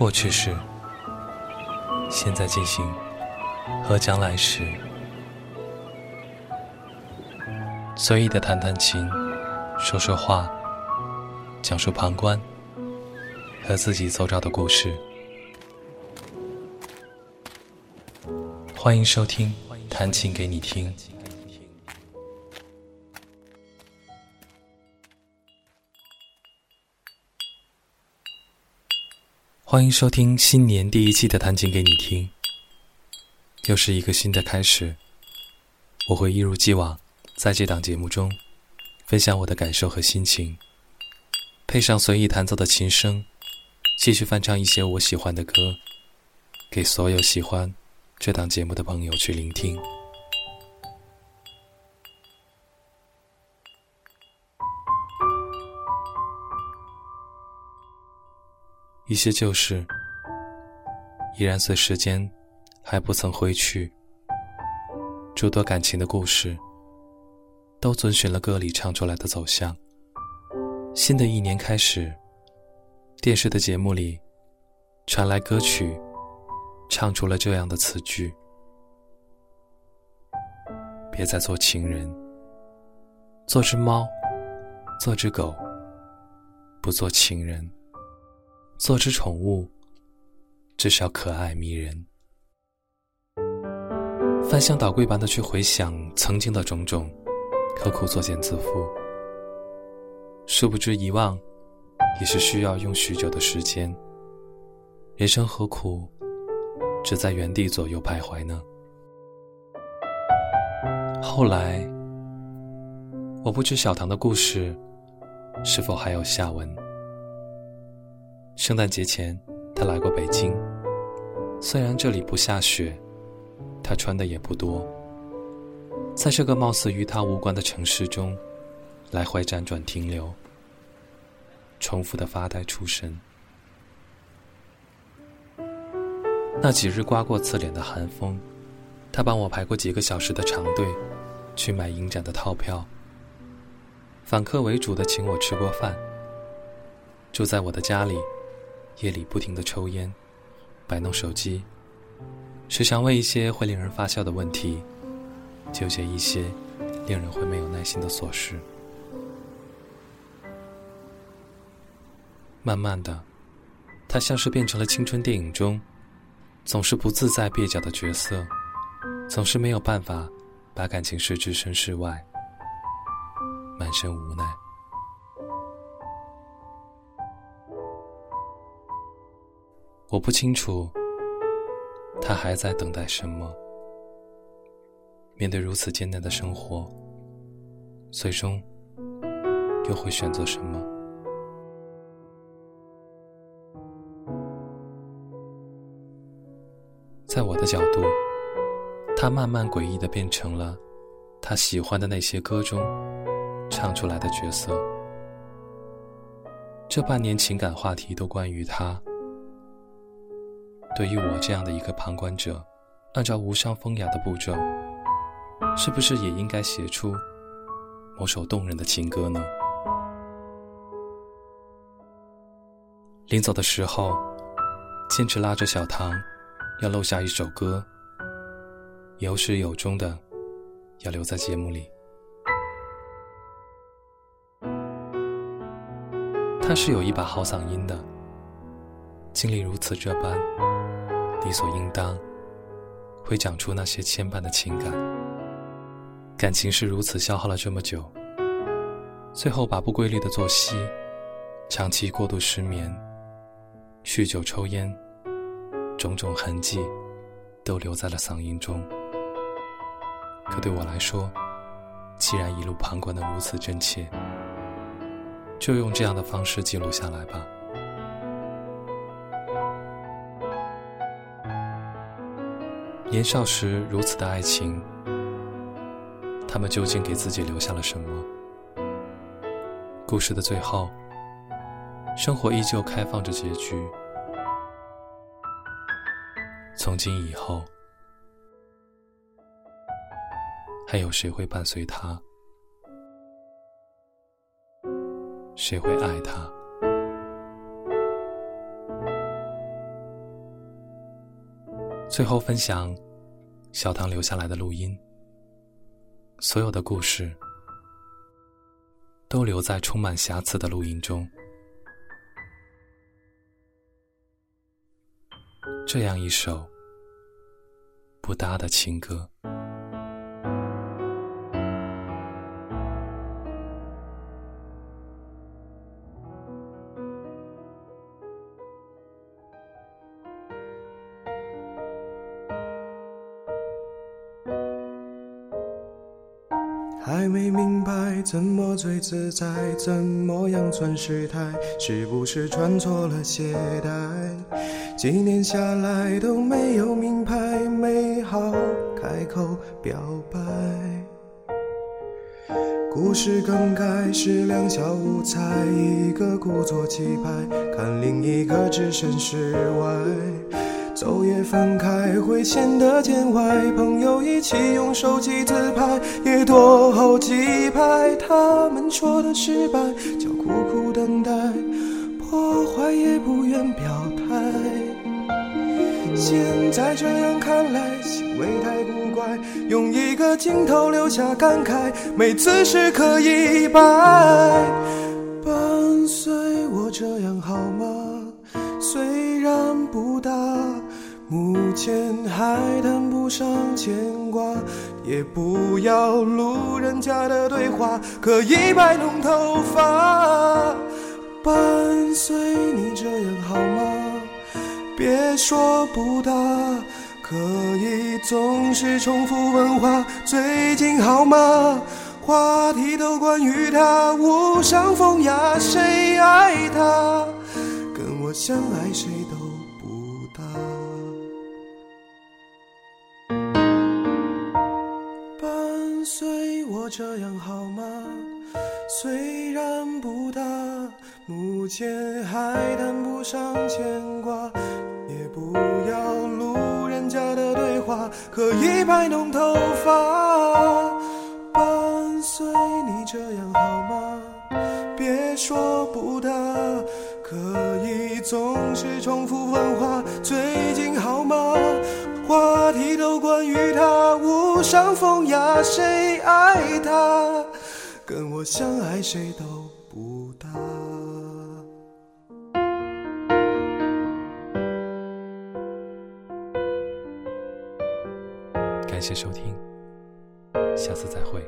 过去式、现在进行和将来时，随意的弹弹琴，说说话，讲述旁观和自己走着的故事。欢迎收听《弹琴给你听》。欢迎收听新年第一期的《弹琴给你听》，又是一个新的开始。我会一如既往在这档节目中分享我的感受和心情，配上随意弹奏的琴声，继续翻唱一些我喜欢的歌，给所有喜欢这档节目的朋友去聆听。一些旧事，依然随时间还不曾挥去；诸多感情的故事，都遵循了歌里唱出来的走向。新的一年开始，电视的节目里传来歌曲，唱出了这样的词句：“别再做情人，做只猫，做只狗，不做情人。”做只宠物，至少可爱迷人。翻箱倒柜般的去回想曾经的种种，何苦作茧自缚？殊不知遗忘，也是需要用许久的时间。人生何苦，只在原地左右徘徊呢？后来，我不知小唐的故事，是否还有下文。圣诞节前，他来过北京。虽然这里不下雪，他穿的也不多。在这个貌似与他无关的城市中，来回辗转停留，重复的发呆出神。那几日刮过刺脸的寒风，他帮我排过几个小时的长队，去买影展的套票。反客为主的请我吃过饭，住在我的家里。夜里不停的抽烟，摆弄手机，时常问一些会令人发笑的问题，纠结一些令人会没有耐心的琐事。慢慢的，他像是变成了青春电影中总是不自在蹩脚的角色，总是没有办法把感情事置身事外，满身无奈。我不清楚，他还在等待什么。面对如此艰难的生活，最终又会选择什么？在我的角度，他慢慢诡异的变成了他喜欢的那些歌中唱出来的角色。这半年情感话题都关于他。对于我这样的一个旁观者，按照无伤风雅的步骤，是不是也应该写出某首动人的情歌呢？临走的时候，坚持拉着小唐，要漏下一首歌，有始有终的要留在节目里。他是有一把好嗓音的，经历如此这般。理所应当，会讲出那些牵绊的情感。感情是如此消耗了这么久，最后把不规律的作息、长期过度失眠、酗酒抽烟，种种痕迹，都留在了嗓音中。可对我来说，既然一路旁观的如此真切，就用这样的方式记录下来吧。年少时如此的爱情，他们究竟给自己留下了什么？故事的最后，生活依旧开放着结局。从今以后，还有谁会伴随他？谁会爱他？最后分享小唐留下来的录音，所有的故事都留在充满瑕疵的录音中。这样一首不搭的情歌。还没明白怎么最自在，怎么样算失态，是不是穿错了鞋带？几年下来都没有名牌，没好开口表白。故事更改是两小无猜，一个故作气派，看另一个置身事外。走也分开会显得见外，朋友一起用手机自拍也多好几拍。他们说的失败叫苦苦等待，破坏也不愿表态。现在这样看来，行为太古怪，用一个镜头留下感慨，没姿势可以摆。伴随我这样好吗？虽然不大。目前还谈不上牵挂，也不要路人甲的对话，可以摆弄头发。伴随你这样好吗？别说不搭，可以总是重复问话。最近好吗？话题都关于他，无伤风雅，谁爱他？跟我相爱谁都前还谈不上牵挂，也不要路人甲的对话，可以摆弄头发。伴随你这样好吗？别说不大，可以总是重复问话。最近好吗？话题都关于他，无伤风雅，谁爱他？跟我相爱谁都感谢收听，下次再会。